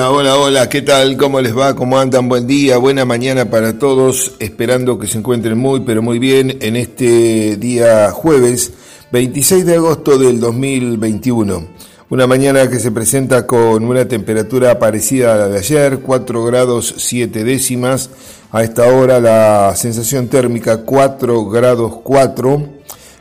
Hola, hola, hola, ¿qué tal? ¿Cómo les va? ¿Cómo andan? Buen día, buena mañana para todos, esperando que se encuentren muy, pero muy bien en este día jueves 26 de agosto del 2021. Una mañana que se presenta con una temperatura parecida a la de ayer, 4 grados 7 décimas. A esta hora la sensación térmica 4 grados 4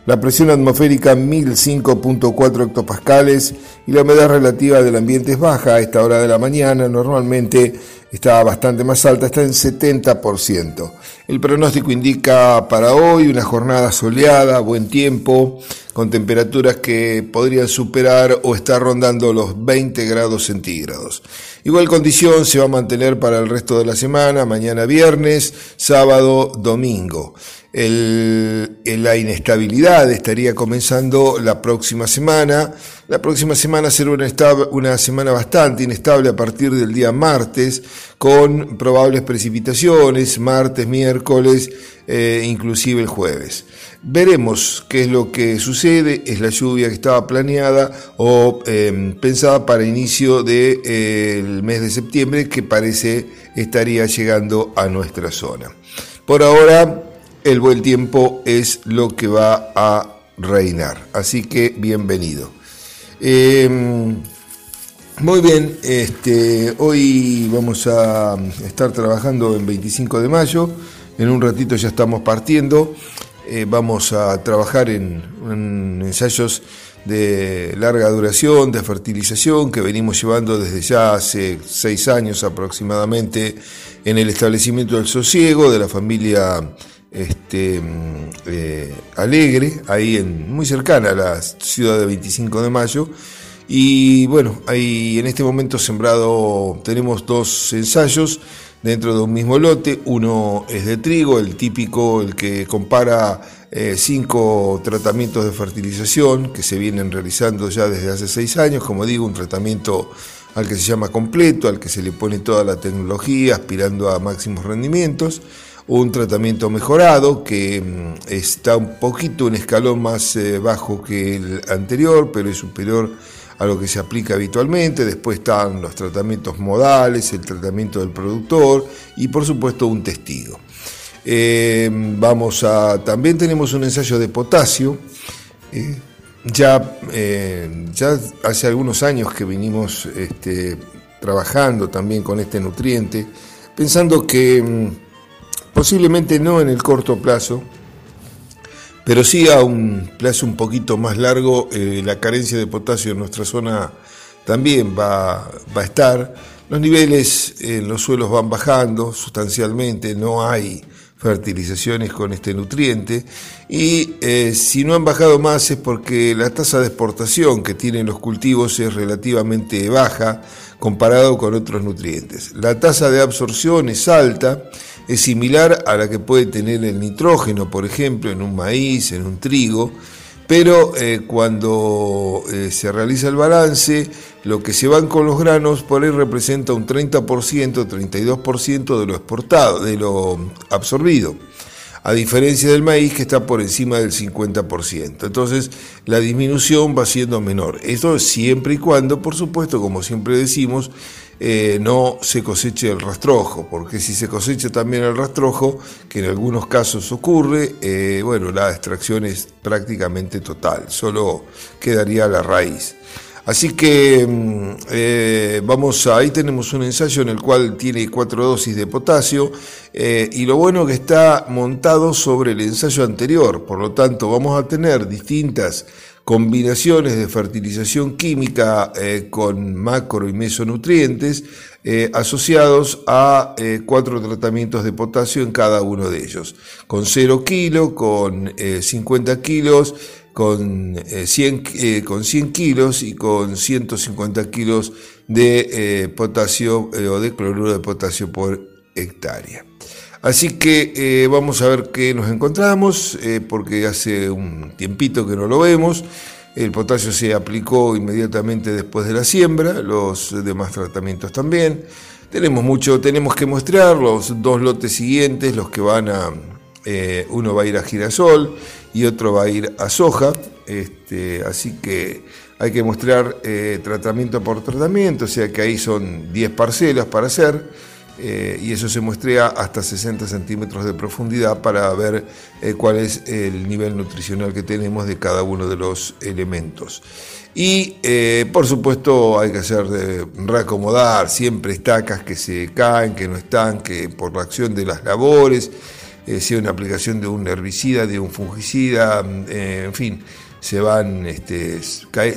la presión atmosférica 1005.4 hectopascales y la humedad relativa del ambiente es baja a esta hora de la mañana, normalmente está bastante más alta, está en 70%. El pronóstico indica para hoy una jornada soleada, buen tiempo, con temperaturas que podrían superar o estar rondando los 20 grados centígrados. Igual condición se va a mantener para el resto de la semana, mañana viernes, sábado, domingo. El, la inestabilidad estaría comenzando la próxima semana. La próxima semana será una, semana bastante inestable a partir del día martes, con probables precipitaciones, martes, miércoles, eh, inclusive el jueves. Veremos qué es lo que sucede. Es la lluvia que estaba planeada o em, pensada para inicio del de, eh, mes de septiembre, que parece estaría llegando a nuestra zona. Por ahora, el buen tiempo es lo que va a reinar. Así que bienvenido. Em, muy bien, este, hoy vamos a estar trabajando en 25 de mayo. En un ratito ya estamos partiendo. Eh, vamos a trabajar en, en, ensayos de larga duración, de fertilización, que venimos llevando desde ya hace seis años aproximadamente en el establecimiento del sosiego de la familia este, mm, eh, Alegre, ahí en, muy cercana a la ciudad de 25 de Mayo. Y bueno, ahí en este momento sembrado tenemos dos ensayos dentro de un mismo lote. Uno es de trigo, el típico, el que compara eh, cinco tratamientos de fertilización que se vienen realizando ya desde hace seis años. Como digo, un tratamiento al que se llama completo, al que se le pone toda la tecnología, aspirando a máximos rendimientos un tratamiento mejorado que mm, está un poquito un escalón más eh, bajo que el anterior, pero es superior a lo que se aplica habitualmente. Después están los tratamientos modales, el tratamiento del productor y por supuesto un testigo. Eh, vamos a, también tenemos un ensayo de potasio. Eh, ya, ya hace algunos años que venimos este, trabajando también con este nutriente, pensando que mm, posiblemente no en el corto plazo, pero sí a un plazo un poquito más largo, eh, la carencia de potasio en nuestra zona también va, va, a estar. Los niveles en los suelos van bajando sustancialmente, no hay fertilizaciones con este nutriente y eh, si no han bajado más es porque la tasa de exportación que tienen los cultivos es relativamente baja comparado con otros nutrientes. La tasa de absorción es alta es similar a la que puede tener el nitrógeno, por ejemplo, en un maíz, en un trigo, pero eh, cuando eh, se realiza el balance, lo que se van con los granos por ahí representa un 30%, 32% de lo exportado, de lo absorbido, a diferencia del maíz que está por encima del 50%. Entonces, la disminución va siendo menor. Esto siempre y cuando, por supuesto, como siempre decimos, eh, no se coseche el rastrojo, porque si se cosecha también el rastrojo, que en algunos casos ocurre, eh, bueno, la extracción es prácticamente total, solo quedaría la raíz. Así que mm, eh, vamos, ahí tenemos un ensayo en el cual tiene cuatro dosis de potasio y lo bueno que está montado sobre el ensayo anterior, por lo tanto vamos a tener distintas combinaciones de fertilización química eh, con macro y mesonutrientes eh, asociados a eh, cuatro tratamientos de potasio en cada uno de ellos, con 0 kilo, con 50 kilos, con, 100, con 100 kilos y con 150 kilos de potasio o de cloruro de potasio por hectárea. Así que eh, vamos a ver qué nos encontramos, eh, porque hace un tiempito que no lo vemos. El potasio se aplicó inmediatamente después de la siembra, los demás tratamientos también. Tenemos mucho, tenemos que mostrar los dos lotes siguientes, los que van a, eh, uno va a ir a girasol y otro va a ir a soja. Este, así que hay que mostrar eh, tratamiento por tratamiento, o sea que ahí son 10 parcelas para hacer, eh, y eso se muestrea hasta 60 centímetros de profundidad para ver eh, cuál es el nivel nutricional que tenemos de cada uno de los elementos. Y por supuesto hay que hacer reacomodar siempre estacas que se caen, que no están, que por la acción de las labores, sea una aplicación de un herbicida, de un fungicida, en fin se van este,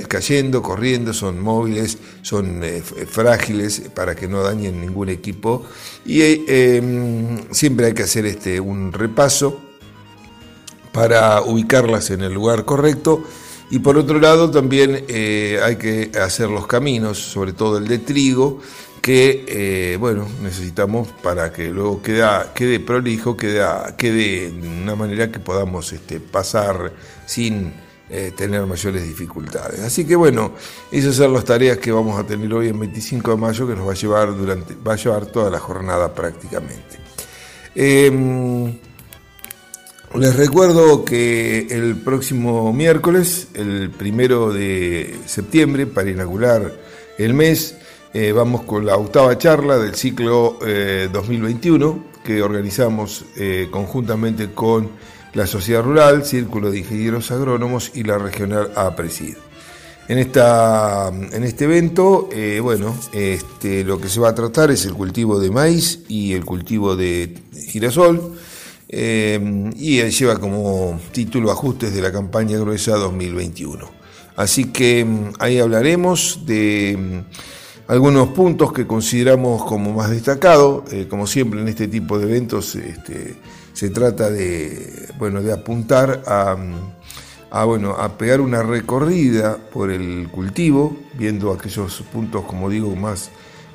cayendo, corriendo, son móviles, son eh, frágiles para que no dañen ningún equipo. Y em, siempre hay que hacer este, un repaso para ubicarlas en el lugar correcto. Y por otro lado también eh, hay que hacer los caminos, sobre todo el de trigo, que eh, bueno, necesitamos para que luego queda, quede prolijo, quede, quede de una manera que podamos este, pasar sin eh, tener mayores dificultades. Así que bueno, esas son las tareas que vamos a tener hoy en 25 de mayo que nos va a llevar durante, va a llevar toda la jornada prácticamente. Em, les recuerdo que el próximo miércoles, el primero de septiembre, para inaugurar el mes, eh, vamos con la octava charla del ciclo 2021 eh, que organizamos conjuntamente con la Sociedad Rural, Círculo de Ingenieros Agrónomos y la Regional APRESID. En, esta, en este evento, eh, bueno, este, lo que se va a tratar es el cultivo de maíz y el cultivo de girasol, eh, y lleva como título Ajustes de la campaña gruesa 2021. Así que mm, ahí hablaremos de algunos puntos que consideramos como más destacados, eh, como siempre en este tipo de eventos. Este, se trata de, bueno, de apuntar a, bueno, a pegar una recorrida por el cultivo, viendo aquellos puntos, como digo, más,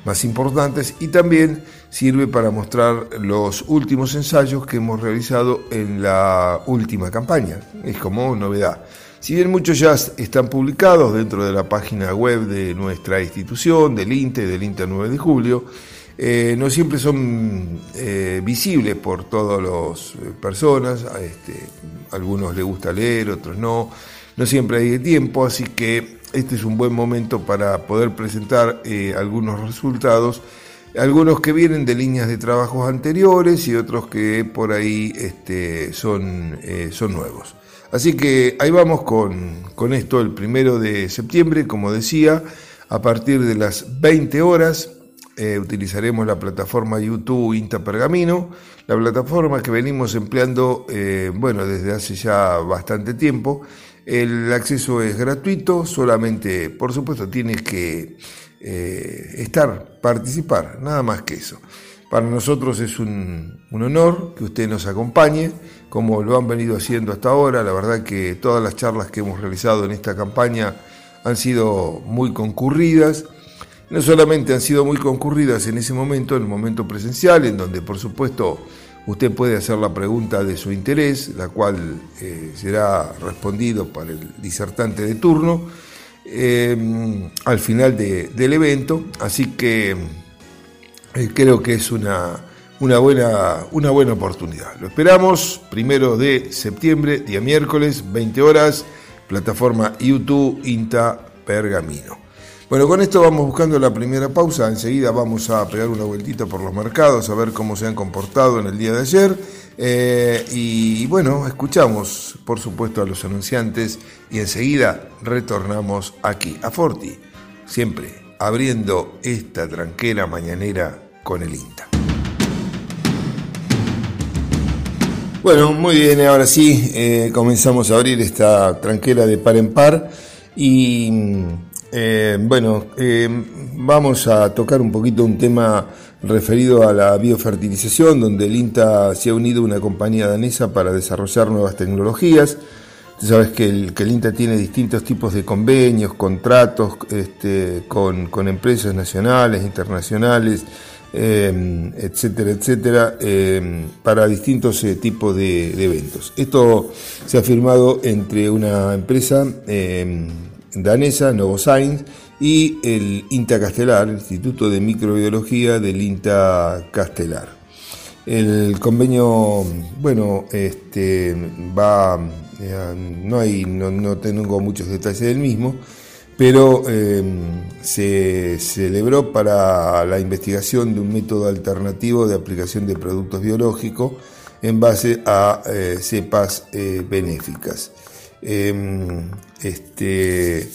más importantes y también sirve para mostrar los últimos ensayos que hemos realizado en la última campaña. Es como novedad. Si bien muchos ya están publicados dentro de la página web de nuestra institución, del INTE, del INTE 9 de julio, eh, no siempre son eh, visibles por todas las eh, personas, a este, algunos les gusta leer, otros no, no siempre hay tiempo, así que este es un buen momento para poder presentar algunos resultados, algunos que vienen de líneas de trabajos anteriores y otros que por ahí este, son, son nuevos. Así que ahí vamos con, con esto el primero de septiembre, como decía, a partir de las 20 horas eh, utilizaremos la plataforma YouTube Inta Pergamino, la plataforma que venimos empleando, eh, bueno, desde hace ya bastante tiempo. El acceso es gratuito, solamente, por supuesto, tienes que eh, estar, participar, nada más que eso. Para nosotros es un, honor que usted nos acompañe, como lo han venido haciendo hasta ahora. La verdad que todas las charlas que hemos realizado en esta campaña han sido muy concurridas no solamente han sido muy concurridas en ese momento, en el momento presencial, en donde por supuesto usted puede hacer la pregunta de su interés, la cual eh, será respondido para el disertante de turno eh, al final del evento, así que eh, creo que es una, una, buena, una buena oportunidad. Lo esperamos, primero de septiembre, día miércoles, 20 horas, plataforma YouTube INTA Pergamino. Bueno, con esto vamos buscando la primera pausa. Enseguida vamos a pegar una vueltita por los mercados, a ver cómo se han comportado en el día de ayer. Eh, y bueno, escuchamos, por supuesto, a los anunciantes y enseguida retornamos aquí a Forti, siempre abriendo esta tranquera mañanera con el INTA. Bueno, muy bien, ahora sí, eh, comenzamos a abrir esta tranquera de par en par y eh, bueno, eh, vamos a tocar un poquito un tema referido a la biofertilización, donde el INTA se ha unido a una compañía danesa para desarrollar nuevas tecnologías. Sabes que el, INTA tiene distintos tipos de convenios, contratos este, con, empresas nacionales, internacionales, eh, etcétera, etcétera, para distintos tipos de, eventos. Esto se ha firmado entre una empresa danesa, Novozymes, y el INTA Castelar, el Instituto de Microbiología del INTA Castelar. El convenio, bueno, este, va, eh, no, hay, no, tengo muchos detalles del mismo, pero se celebró para la investigación de un método alternativo de aplicación de productos biológicos en base a cepas benéficas. Este,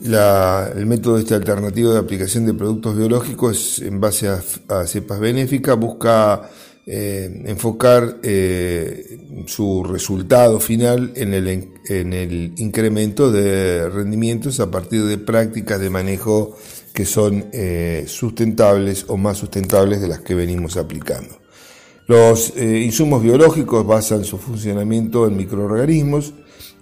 el método este alternativo de aplicación de productos biológicos en base a, cepas benéficas busca eh, enfocar eh, su resultado final en el, en el, incremento de rendimientos a partir de prácticas de manejo que son eh, sustentables o más sustentables de las que venimos aplicando. Los insumos biológicos basan su funcionamiento en microorganismos,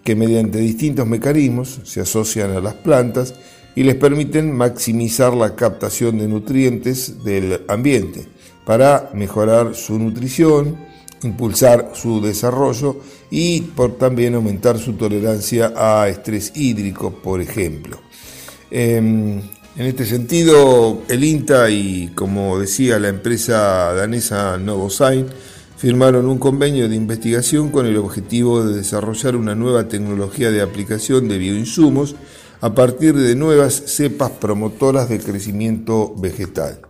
que mediante distintos mecanismos se asocian a las plantas y les permiten maximizar la captación de nutrientes del ambiente para mejorar su nutrición, impulsar su desarrollo y por también aumentar su tolerancia a estrés hídrico, por ejemplo. Em, en este sentido, el INTA y, como decía la empresa danesa Novozymes, firmaron un convenio de investigación con el objetivo de desarrollar una nueva tecnología de aplicación de bioinsumos a partir de nuevas cepas promotoras de crecimiento vegetal.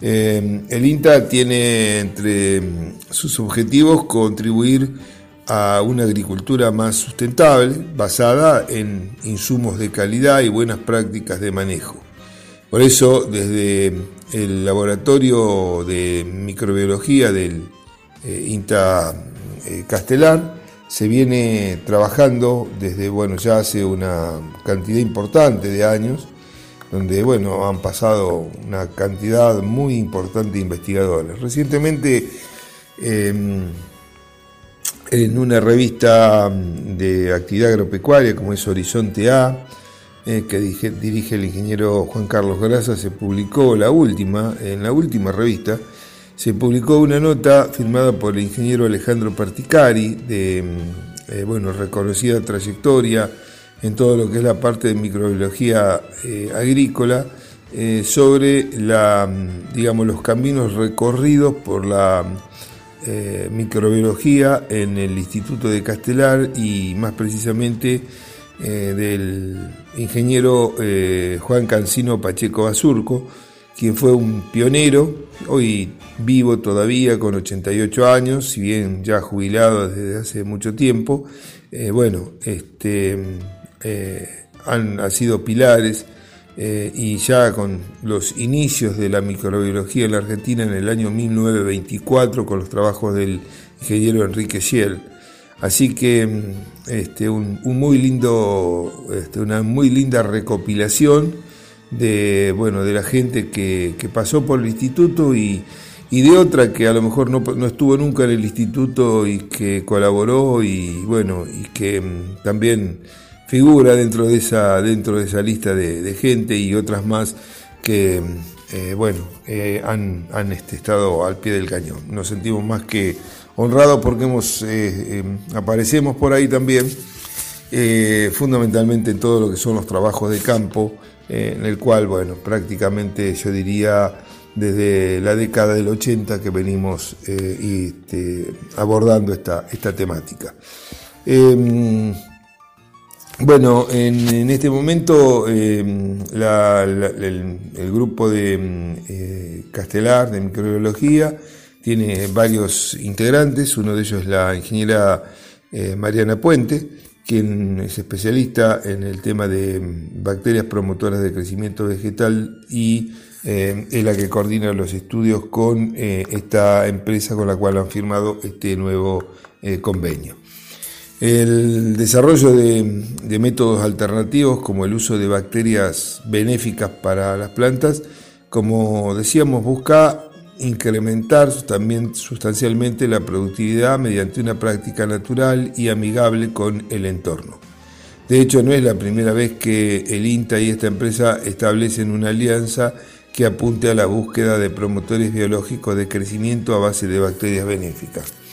Eh, el INTA tiene entre sus objetivos contribuir a una agricultura más sustentable basada en insumos de calidad y buenas prácticas de manejo. Por eso, desde el Laboratorio de Microbiología del eh, INTA eh, Castelar, se viene trabajando desde, bueno, ya hace una cantidad importante de años, donde, bueno, han pasado una cantidad muy importante de investigadores. Recientemente, em, en una revista de actividad agropecuaria como es Horizonte A, eh, que dirige el ingeniero Juan Carlos Grasa, se publicó la última, en la última revista, se publicó una nota firmada por el ingeniero Alejandro Particari, de mm, eh, bueno, reconocida trayectoria en todo lo que es la parte de microbiología eh, agrícola, eh, sobre la, digamos, los caminos recorridos por la microbiología en el Instituto de Castelar y más precisamente del ingeniero Juan Cancino Pacheco Basurco, quien fue un pionero, hoy vivo todavía con 88 años, si bien ya jubilado desde hace mucho tiempo, eh, bueno, este, eh, han, sido pilares eh, y ya con los inicios de la microbiología en la Argentina en el año 1924 con los trabajos del ingeniero Enrique Schiel. Así que este, un, muy lindo, este, una muy linda recopilación de, bueno, de la gente que, pasó por el instituto y, de otra que a lo mejor no, estuvo nunca en el instituto y que colaboró y bueno, y que mm, también figura dentro de esa, dentro de esa lista de, gente y otras más que eh, bueno, eh, han, han este, estado al pie del cañón. Nos sentimos más que honrados porque hemos, eh, aparecemos por ahí también, fundamentalmente en todo lo que son los trabajos de campo, en el cual, bueno, prácticamente yo diría desde la década del 80 que venimos este, abordando esta, esta temática. Em, bueno, en, este momento em, el, grupo de em, eh, Castelar de microbiología tiene varios integrantes, uno de ellos es la ingeniera Mariana Puente, quien es especialista en el tema de bacterias promotoras de crecimiento vegetal y eh, es la que coordina los estudios con eh, esta empresa con la cual han firmado este nuevo eh, convenio. El desarrollo de, métodos alternativos como el uso de bacterias benéficas para las plantas, como decíamos, busca incrementar también sustancialmente la productividad mediante una práctica natural y amigable con el entorno. De hecho, no es la primera vez que el INTA y esta empresa establecen una alianza que apunte a la búsqueda de promotores biológicos de crecimiento a base de bacterias benéficas.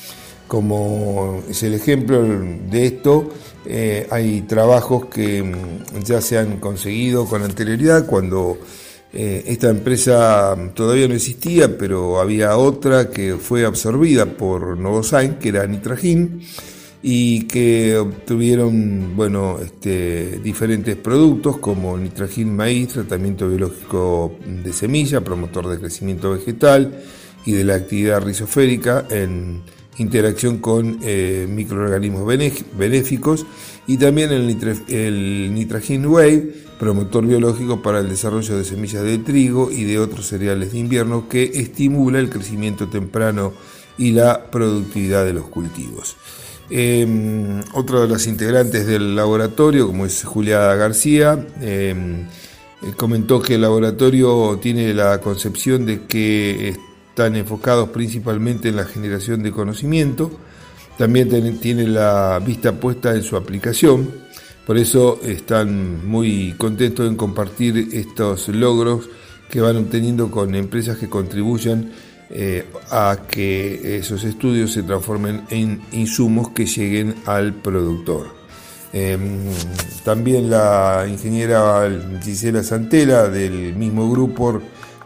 Como es el ejemplo de esto, eh, hay trabajos que mm, ya se han conseguido con anterioridad cuando eh, esta empresa todavía no existía, pero había otra que fue absorbida por Novozymes, que era Nitragin, y que obtuvieron bueno, este, diferentes productos como nitrogin maíz, tratamiento biológico de semilla, promotor de crecimiento vegetal y de la actividad rizoférica en interacción con eh, microorganismos benéficos y también el, el Nitrogen Wave, promotor biológico para el desarrollo de semillas de trigo y de otros cereales de invierno que estimula el crecimiento temprano y la productividad de los cultivos. Eh, otro de los integrantes del laboratorio, como es Julia García, em, comentó que el laboratorio tiene la concepción de que están enfocados principalmente en la generación de conocimiento, también tiene la vista puesta en su aplicación, por eso están muy contentos en compartir estos logros que van obteniendo con empresas que contribuyan eh, a que esos estudios se transformen en insumos que lleguen al productor. Em, también la ingeniera Gisela Santela del mismo grupo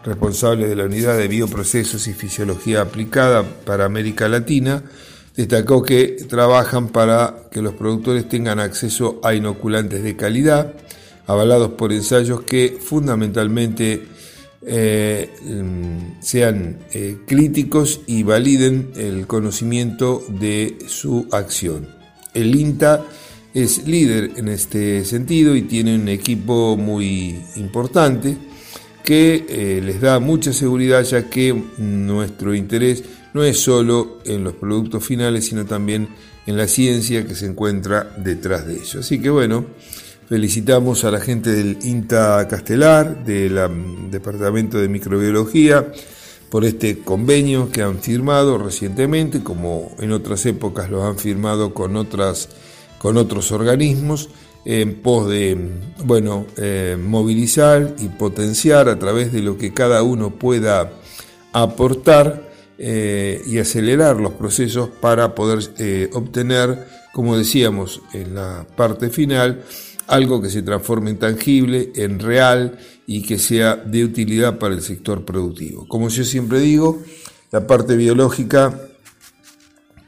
responsable de la unidad de bioprocesos y fisiología aplicada para América Latina, destacó que trabajan para que los productores tengan acceso a inoculantes de calidad, avalados por ensayos que fundamentalmente eh, sean eh, críticos y validen el conocimiento de su acción. El INTA es líder en este sentido y tiene un equipo muy importante que eh, les da mucha seguridad ya que nuestro interés no es solo en los productos finales, sino también en la ciencia que se encuentra detrás de ellos. Así que bueno, Felicitamos a la gente del INTA Castelar, del Departamento de Microbiología, por este convenio que han firmado recientemente, como en otras épocas lo han firmado con, otras, con otros organismos, en pos de bueno, eh, movilizar y potenciar a través de lo que cada uno pueda aportar eh, y acelerar los procesos para poder eh, obtener, como decíamos en la parte final, algo que se transforme en tangible, en real y que sea de utilidad para el sector productivo. Como yo siempre digo, la parte biológica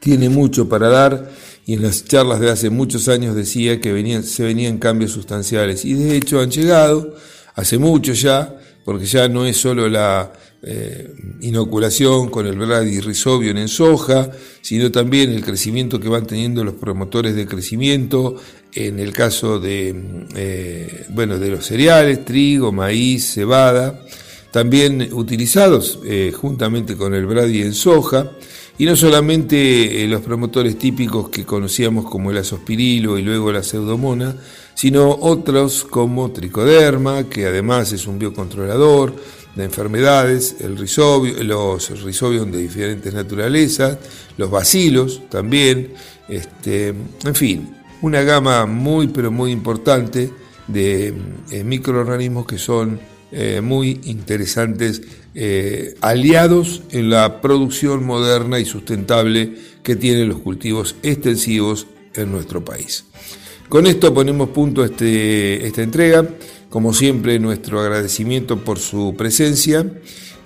tiene mucho para dar y en las charlas de hace muchos años decía que venían, se venían cambios sustanciales. Y de hecho han llegado hace mucho ya, porque ya no es solo la eh, inoculación con el rizobio en soja, sino también el crecimiento que van teniendo los promotores de crecimiento, en el caso de, eh, bueno, de los cereales, trigo, maíz, cebada, también utilizados eh, juntamente con el brady en soja, y no solamente los promotores típicos que conocíamos como el azospirilo y luego la pseudomona, sino otros como tricoderma, que además es un biocontrolador, de enfermedades, el los rizobios de diferentes naturalezas, los bacilos también, este, en fin, una gama muy pero muy importante de eh, microorganismos que son eh, muy interesantes, eh, aliados en la producción moderna y sustentable que tienen los cultivos extensivos en nuestro país. Con esto ponemos punto a este, esta entrega. Como siempre, nuestro agradecimiento por su presencia,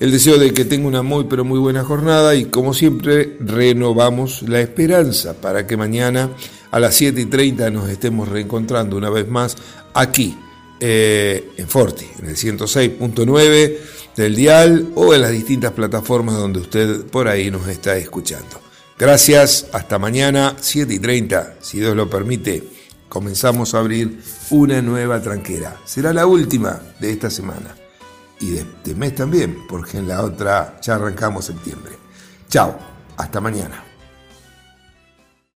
el deseo de que tenga una muy pero muy buena jornada y como siempre renovamos la esperanza para que mañana a las 7 y 30 nos estemos reencontrando una vez más aquí eh, en Forti, en el 106.9 del dial o en las distintas plataformas donde usted por ahí nos está escuchando. Gracias, hasta mañana 7 y 30, si Dios lo permite comenzamos a abrir una nueva tranquera. Será la última de esta semana y de este mes también, porque en la otra ya arrancamos septiembre. Chao, hasta mañana.